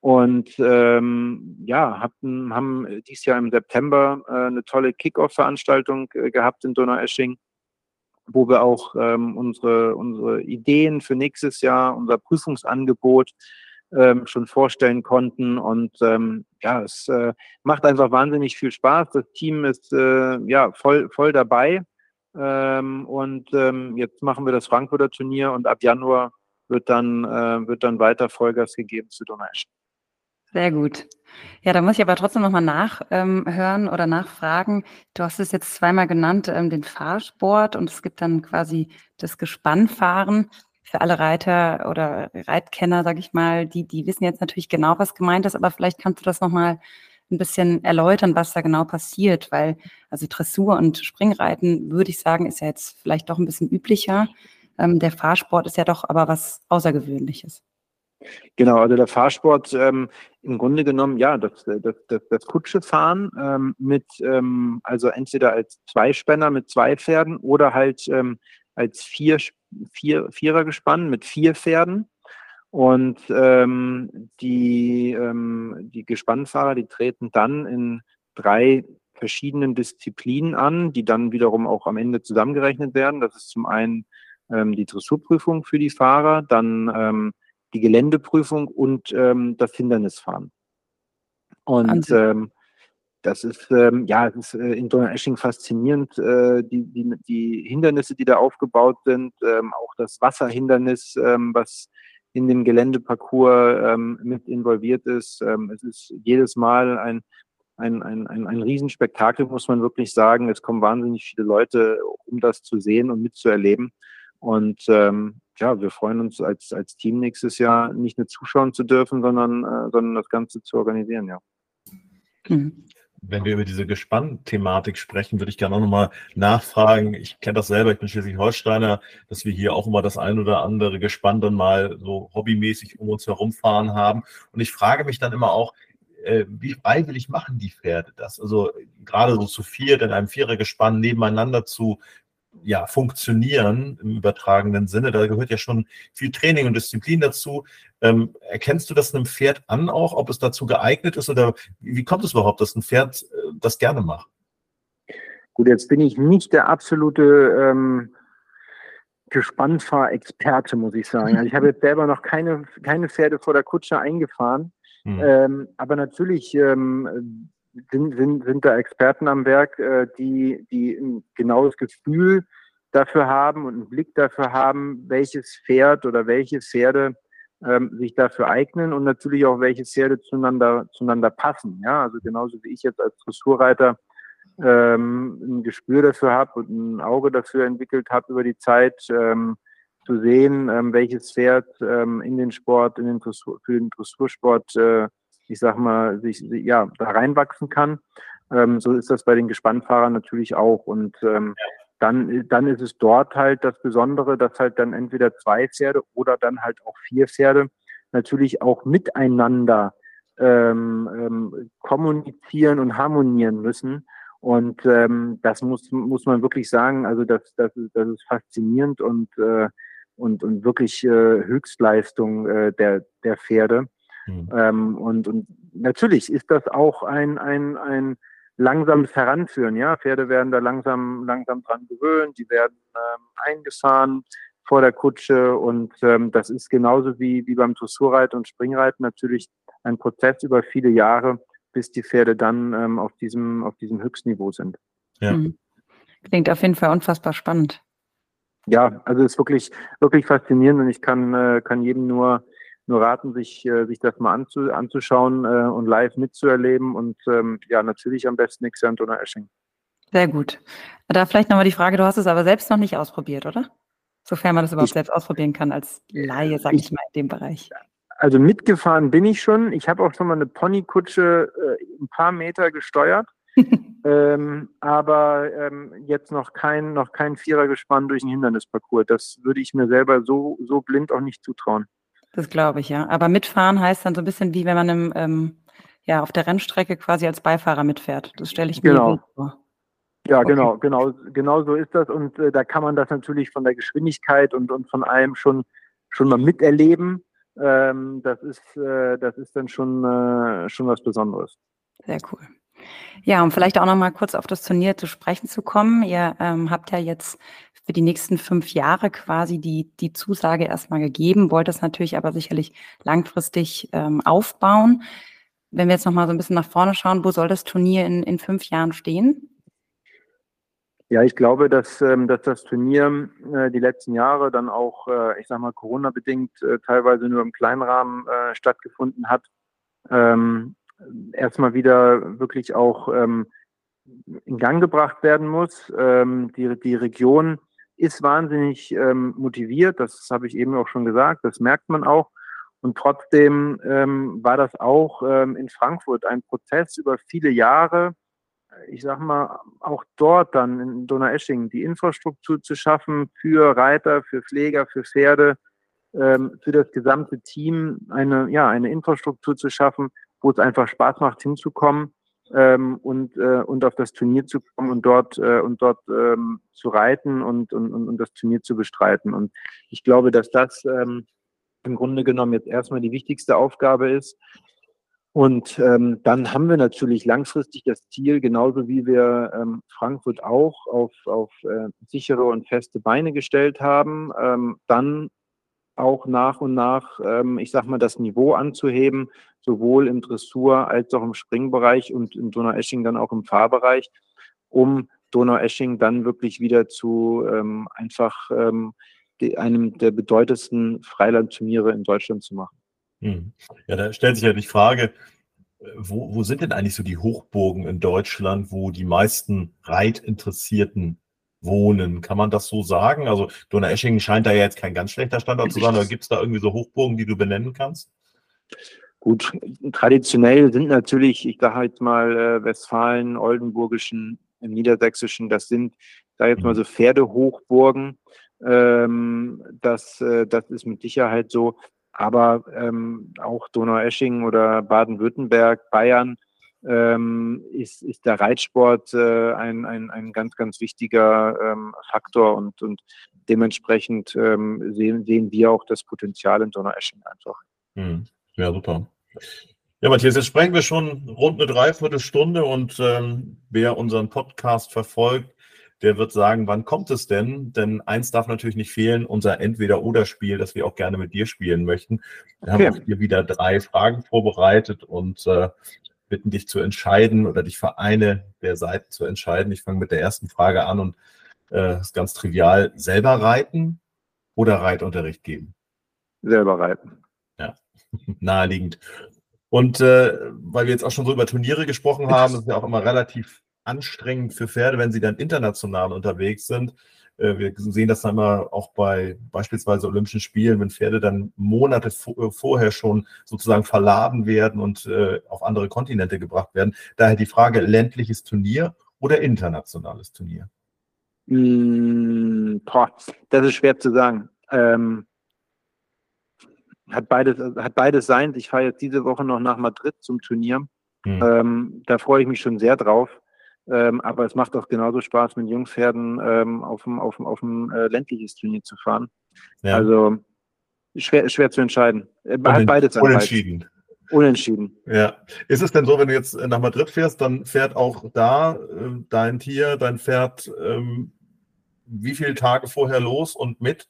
Und ähm, ja, hatten, haben dieses Jahr im September äh, eine tolle Kickoff-Veranstaltung äh, gehabt in Donauesching, wo wir auch ähm, unsere, unsere Ideen für nächstes Jahr, unser Prüfungsangebot ähm, schon vorstellen konnten. Und ähm, ja, es äh, macht einfach wahnsinnig viel Spaß. Das Team ist äh, ja voll, voll dabei. Ähm, und ähm, jetzt machen wir das Frankfurter Turnier und ab Januar wird dann, äh, wird dann weiter Vollgas gegeben zu Donaueschingen. Sehr gut. Ja, da muss ich aber trotzdem nochmal nachhören ähm, oder nachfragen. Du hast es jetzt zweimal genannt, ähm, den Fahrsport und es gibt dann quasi das Gespannfahren für alle Reiter oder Reitkenner, sage ich mal, die, die wissen jetzt natürlich genau, was gemeint ist, aber vielleicht kannst du das nochmal ein bisschen erläutern, was da genau passiert, weil also Dressur und Springreiten, würde ich sagen, ist ja jetzt vielleicht doch ein bisschen üblicher. Ähm, der Fahrsport ist ja doch aber was Außergewöhnliches. Genau, also der Fahrsport ähm, im Grunde genommen, ja, das, das, das, das Kutschefahren ähm, mit, ähm, also entweder als Zweispänner mit zwei Pferden oder halt ähm, als vier, vier, Vierergespann mit vier Pferden. Und ähm, die, ähm, die Gespannfahrer, die treten dann in drei verschiedenen Disziplinen an, die dann wiederum auch am Ende zusammengerechnet werden. Das ist zum einen ähm, die Dressurprüfung für die Fahrer, dann ähm, die Geländeprüfung und ähm, das Hindernisfahren. Und ähm, das ist, ähm, ja, es ist äh, in Donaueschingen faszinierend, äh, die, die, die Hindernisse, die da aufgebaut sind, ähm, auch das Wasserhindernis, ähm, was in dem Geländeparcours ähm, mit involviert ist. Ähm, es ist jedes Mal ein, ein, ein, ein, ein Riesenspektakel, muss man wirklich sagen. Es kommen wahnsinnig viele Leute, um das zu sehen und mitzuerleben. Und ähm, ja, wir freuen uns als, als Team nächstes Jahr nicht nur zuschauen zu dürfen, sondern, äh, sondern das Ganze zu organisieren, ja. Mhm. Wenn wir über diese Gespann-Thematik sprechen, würde ich gerne auch nochmal nachfragen. Ich kenne das selber, ich bin Schleswig-Holsteiner, dass wir hier auch immer das ein oder andere Gespann dann mal so hobbymäßig um uns herumfahren haben. Und ich frage mich dann immer auch, äh, wie freiwillig machen die Pferde das? Also gerade so zu viert in einem Vierergespann nebeneinander zu ja, funktionieren im übertragenen Sinne. Da gehört ja schon viel Training und Disziplin dazu. Ähm, erkennst du das einem Pferd an auch, ob es dazu geeignet ist oder wie kommt es überhaupt, dass ein Pferd äh, das gerne macht? Gut, jetzt bin ich nicht der absolute ähm, Gespannfahrexperte, muss ich sagen. Also ich habe jetzt selber noch keine, keine Pferde vor der Kutsche eingefahren. Hm. Ähm, aber natürlich ähm, sind, sind, sind da Experten am Werk, äh, die, die ein genaues Gefühl dafür haben und einen Blick dafür haben, welches Pferd oder welche Pferde ähm, sich dafür eignen und natürlich auch welche Pferde zueinander, zueinander passen. Ja, also genauso wie ich jetzt als Dressurreiter ähm, ein Gespür dafür habe und ein Auge dafür entwickelt habe über die Zeit, ähm, zu sehen, ähm, welches Pferd ähm, in den Sport, in den Dressur, für den Dressursport äh, ich sag mal, sich ja da reinwachsen kann. Ähm, so ist das bei den Gespannfahrern natürlich auch. Und ähm, dann, dann ist es dort halt das Besondere, dass halt dann entweder zwei Pferde oder dann halt auch vier Pferde natürlich auch miteinander ähm, ähm, kommunizieren und harmonieren müssen. Und ähm, das muss, muss man wirklich sagen, also das, das, ist, das ist faszinierend und, äh, und, und wirklich äh, Höchstleistung äh, der, der Pferde. Mhm. Ähm, und, und natürlich ist das auch ein, ein, ein langsames Heranführen. Ja, Pferde werden da langsam, langsam dran gewöhnt, die werden ähm, eingefahren vor der Kutsche und ähm, das ist genauso wie, wie beim Dressurreiten und Springreiten natürlich ein Prozess über viele Jahre, bis die Pferde dann ähm, auf, diesem, auf diesem Höchstniveau sind. Ja. Mhm. Klingt auf jeden Fall unfassbar spannend. Ja, also es ist wirklich, wirklich faszinierend und ich kann, äh, kann jedem nur nur raten, sich, äh, sich das mal anzu, anzuschauen äh, und live mitzuerleben und ähm, ja, natürlich am besten Xant oder Esching. Sehr gut. Da vielleicht nochmal die Frage, du hast es aber selbst noch nicht ausprobiert, oder? Sofern man das überhaupt ich, selbst ausprobieren kann als Laie, sage ich, ich, mal, in dem Bereich. Also mitgefahren bin ich schon. Ich habe auch schon mal eine Ponykutsche äh, ein paar Meter gesteuert. ähm, aber ähm, jetzt noch kein, noch kein Vierergespann durch ein Hindernisparcours. Das würde ich mir selber so, so blind auch nicht zutrauen. Das glaube ich, ja. Aber mitfahren heißt dann so ein bisschen wie wenn man im, ähm, ja, auf der Rennstrecke quasi als Beifahrer mitfährt. Das stelle ich mir genau. vor. Ja, okay. genau, genau, genau so ist das. Und äh, da kann man das natürlich von der Geschwindigkeit und, und von allem schon, schon mal miterleben. Ähm, das, ist, äh, das ist dann schon, äh, schon was Besonderes. Sehr cool. Ja, um vielleicht auch noch mal kurz auf das Turnier zu sprechen zu kommen. Ihr ähm, habt ja jetzt für die nächsten fünf Jahre quasi die, die Zusage erstmal gegeben, wollte es natürlich aber sicherlich langfristig ähm, aufbauen. Wenn wir jetzt nochmal so ein bisschen nach vorne schauen, wo soll das Turnier in, in fünf Jahren stehen? Ja, ich glaube, dass, ähm, dass das Turnier äh, die letzten Jahre dann auch, äh, ich sag mal, Corona-bedingt äh, teilweise nur im kleinen Rahmen stattgefunden hat. Ähm, erstmal wieder wirklich auch ähm, in Gang gebracht werden muss. Die, die Region ist wahnsinnig ähm, motiviert, das habe ich eben auch schon gesagt, das merkt man auch. Und trotzdem ähm, war das auch ähm, in Frankfurt ein Prozess über viele Jahre, ich sag mal, auch dort dann in Donaueschingen die Infrastruktur zu schaffen für Reiter, für Pfleger, für Pferde, ähm, für das gesamte Team eine, ja, eine Infrastruktur zu schaffen, wo es einfach Spaß macht, hinzukommen ähm, und, äh, und auf das Turnier zu kommen und dort, äh, und dort ähm, zu reiten und, und, und, das Turnier zu bestreiten. Und ich glaube, dass das ähm, im Grunde genommen jetzt erstmal die wichtigste Aufgabe ist. Und ähm, dann haben wir natürlich langfristig das Ziel, genauso wie wir ähm, Frankfurt auch auf, auf äh, sichere und feste Beine gestellt haben, ähm, dann auch nach und nach, ähm, ich sag mal, das Niveau anzuheben, sowohl im Dressur als auch im Springbereich und in Donaueschingen dann auch im Fahrbereich, um Donaueschingen dann wirklich wieder zu ähm, einfach ähm, die, einem der bedeutendsten Freilandturniere in Deutschland zu machen. Hm. Ja, da stellt sich ja die Frage, wo, wo sind denn eigentlich so die Hochburgen in Deutschland, wo die meisten Reitinteressierten wohnen? Kann man das so sagen? Also Donaueschingen scheint da ja jetzt kein ganz schlechter Standort zu sein, aber gibt es da irgendwie so Hochburgen, die du benennen kannst? Gut, traditionell sind natürlich, ich sage jetzt mal äh, Westfalen, Oldenburgischen, im Niedersächsischen, das sind, da jetzt mal mhm. so Pferdehochburgen. Ähm, das, äh, das ist mit Sicherheit so. Aber ähm, auch Donaueschingen oder Baden-Württemberg, Bayern ähm, ist, ist der Reitsport äh, ein, ein, ein ganz, ganz wichtiger ähm, Faktor und, und dementsprechend ähm, sehen, sehen wir auch das Potenzial in Donaueschingen einfach. Hm. Ja, super. Ja, Matthias, jetzt sprechen wir schon rund eine Dreiviertelstunde und ähm, wer unseren Podcast verfolgt, der wird sagen, wann kommt es denn? Denn eins darf natürlich nicht fehlen, unser Entweder-Oder-Spiel, das wir auch gerne mit dir spielen möchten. Wir okay. haben auch hier wieder drei Fragen vorbereitet und äh, bitten dich zu entscheiden oder dich für eine der Seiten zu entscheiden. Ich fange mit der ersten Frage an und äh, ist ganz trivial. Selber reiten oder Reitunterricht geben? Selber reiten. Ja, naheliegend. Und äh, weil wir jetzt auch schon so über Turniere gesprochen haben, ist ja auch immer relativ anstrengend für Pferde, wenn sie dann international unterwegs sind. Äh, wir sehen das dann immer auch bei beispielsweise Olympischen Spielen, wenn Pferde dann Monate äh, vorher schon sozusagen verladen werden und äh, auf andere Kontinente gebracht werden. Daher die Frage, ländliches Turnier oder internationales Turnier? Mm, das ist schwer zu sagen. Ähm, hat beides, hat beides sein. Ich fahre jetzt diese Woche noch nach Madrid zum Turnier. Hm. Ähm, da freue ich mich schon sehr drauf. Ähm, aber es macht auch genauso Spaß, mit Jungpferden ähm, auf ein auf auf äh, ländliches Turnier zu fahren. Ja. Also schwer, schwer zu entscheiden. Äh, Unent, beides unentschieden. Unentschieden. Ja. Ist es denn so, wenn du jetzt nach Madrid fährst, dann fährt auch da äh, dein Tier, dein Pferd ähm, wie viele Tage vorher los und mit?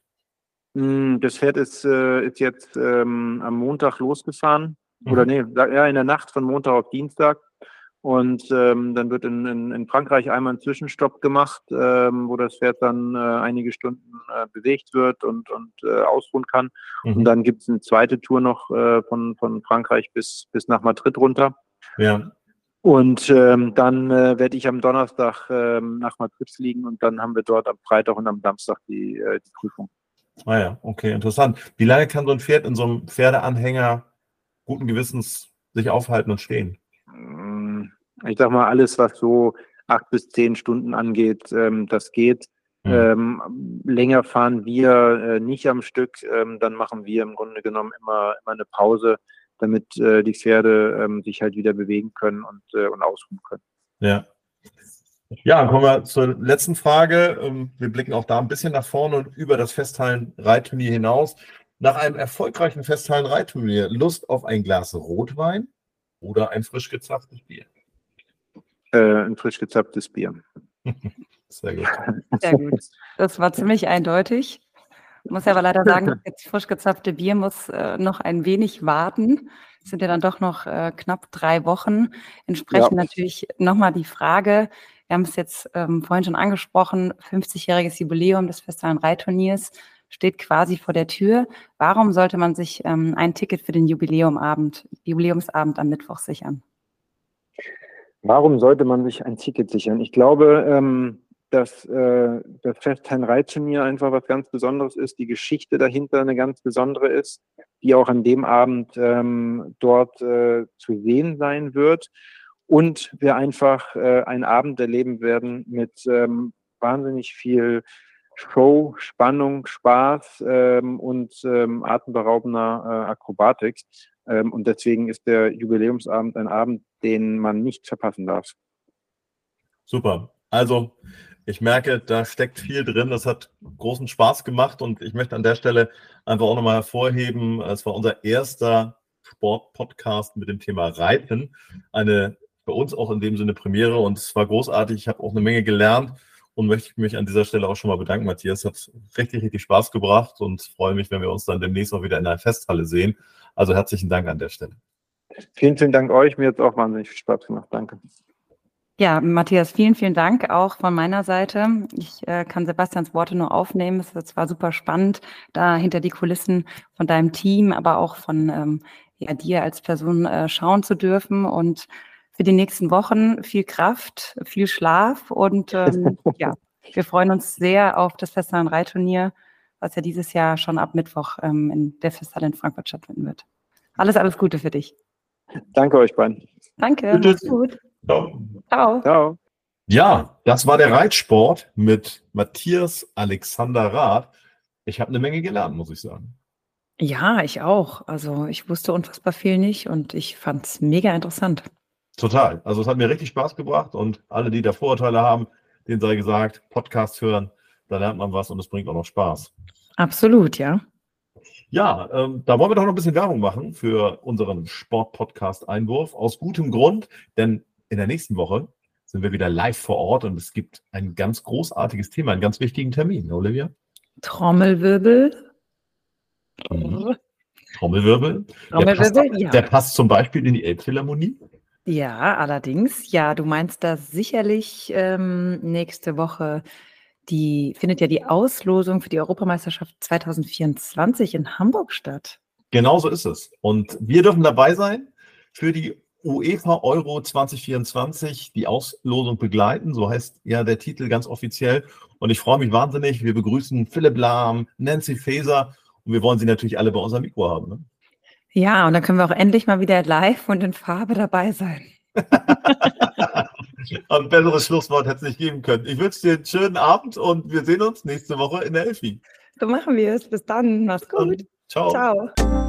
Hm, das Pferd ist, äh, ist jetzt ähm, am Montag losgefahren. Mhm. Oder nee, ja, in der Nacht von Montag auf Dienstag. Und ähm, dann wird in, in, in, Frankreich einmal ein Zwischenstopp gemacht, ähm, wo das Pferd dann äh, einige Stunden äh, bewegt wird und, und äh, ausruhen kann. Mhm. Und dann gibt es eine zweite Tour noch äh, von, von Frankreich bis, bis nach Madrid runter. Ja. Und ähm, dann äh, werde ich am Donnerstag ähm, nach Madrid fliegen und dann haben wir dort am Freitag und am Samstag die, äh, die Prüfung. Ah ja, okay, interessant. Wie lange kann so ein Pferd in so einem Pferdeanhänger guten Gewissens sich aufhalten und stehen? Ich sag mal, alles, was so acht bis zehn Stunden angeht, ähm, das geht. Mhm. Ähm, länger fahren wir äh, nicht am Stück, ähm, dann machen wir im Grunde genommen immer, immer eine Pause, damit äh, die Pferde ähm, sich halt wieder bewegen können und, äh, und ausruhen können. Ja. Ja, dann kommen wir zur letzten Frage. Ähm, wir blicken auch da ein bisschen nach vorne und über das Festhallen-Reitturnier hinaus. Nach einem erfolgreichen Festhallen-Reitturnier Lust auf ein Glas Rotwein oder ein frisch gezapftes Bier? Äh, ein frisch gezapftes Bier. Sehr gut. Sehr gut. Das war ziemlich eindeutig. Ich muss ja aber leider sagen, das frisch gezapfte Bier muss äh, noch ein wenig warten. Es sind ja dann doch noch äh, knapp drei Wochen. Entsprechend ja. natürlich nochmal die Frage, wir haben es jetzt ähm, vorhin schon angesprochen, 50-jähriges Jubiläum des Festivalen Reitturniers steht quasi vor der Tür. Warum sollte man sich ähm, ein Ticket für den Jubiläumabend, Jubiläumsabend am Mittwoch sichern? Warum sollte man sich ein Ticket sichern? Ich glaube, ähm, dass äh, das Festherrn-Reitturnier einfach was ganz Besonderes ist, die Geschichte dahinter eine ganz besondere ist, die auch an dem Abend ähm, dort äh, zu sehen sein wird. Und wir einfach äh, einen Abend erleben werden mit ähm, wahnsinnig viel Show, Spannung, Spaß ähm, und ähm, atemberaubender äh, Akrobatik. Ähm, und deswegen ist der Jubiläumsabend ein Abend, den man nicht verpassen darf. Super. Also ich merke, da steckt viel drin. Das hat großen Spaß gemacht und ich möchte an der Stelle einfach auch nochmal hervorheben, es war unser erster Sportpodcast mit dem Thema Reiten. Eine für uns auch in dem Sinne Premiere und es war großartig. Ich habe auch eine Menge gelernt und möchte mich an dieser Stelle auch schon mal bedanken, Matthias. Hat richtig, richtig Spaß gebracht und freue mich, wenn wir uns dann demnächst auch wieder in der Festhalle sehen. Also herzlichen Dank an der Stelle. Vielen, vielen Dank euch. Mir hat es auch wahnsinnig viel Spaß gemacht. Danke. Ja, Matthias, vielen, vielen Dank auch von meiner Seite. Ich äh, kann Sebastians Worte nur aufnehmen. Es war super spannend, da hinter die Kulissen von deinem Team, aber auch von ähm, ja, dir als Person äh, schauen zu dürfen. Und für die nächsten Wochen viel Kraft, viel Schlaf und ähm, ja, wir freuen uns sehr auf das Festhalle Reitturnier, was ja dieses Jahr schon ab Mittwoch ähm, in der Festhalle in Frankfurt stattfinden wird. Alles, alles Gute für dich. Danke euch beiden. Danke. Mach's gut. Ciao. Ciao. Ciao. Ja, das war der Reitsport mit Matthias Alexander Rath. Ich habe eine Menge gelernt, muss ich sagen. Ja, ich auch. Also ich wusste unfassbar viel nicht und ich fand es mega interessant. Total. Also es hat mir richtig Spaß gebracht und alle, die da Vorurteile haben, denen sei gesagt, Podcast hören, da lernt man was und es bringt auch noch Spaß. Absolut, ja. Ja, ähm, da wollen wir doch noch ein bisschen Werbung machen für unseren Sport-Podcast-Einwurf. Aus gutem Grund, denn in der nächsten Woche sind wir wieder live vor Ort und es gibt ein ganz großartiges Thema, einen ganz wichtigen Termin, Olivia. Trommelwirbel. Mhm. Trommelwirbel. Trommelwirbel, der passt, ja. Der passt zum Beispiel in die Elbphilharmonie. Ja, allerdings. Ja, du meinst da sicherlich ähm, nächste Woche die findet ja die Auslosung für die Europameisterschaft 2024 in Hamburg statt. Genau so ist es. Und wir dürfen dabei sein für die UEFA Euro 2024 die Auslosung begleiten. So heißt ja der Titel ganz offiziell. Und ich freue mich wahnsinnig. Wir begrüßen Philipp Lahm, Nancy Faeser und wir wollen sie natürlich alle bei unserem Mikro haben. Ne? Ja, und dann können wir auch endlich mal wieder live und in Farbe dabei sein. Ein besseres Schlusswort hätte es nicht geben können. Ich wünsche dir einen schönen Abend und wir sehen uns nächste Woche in der Elfi. So machen wir es. Bis dann. Mach's gut. Und ciao. Ciao.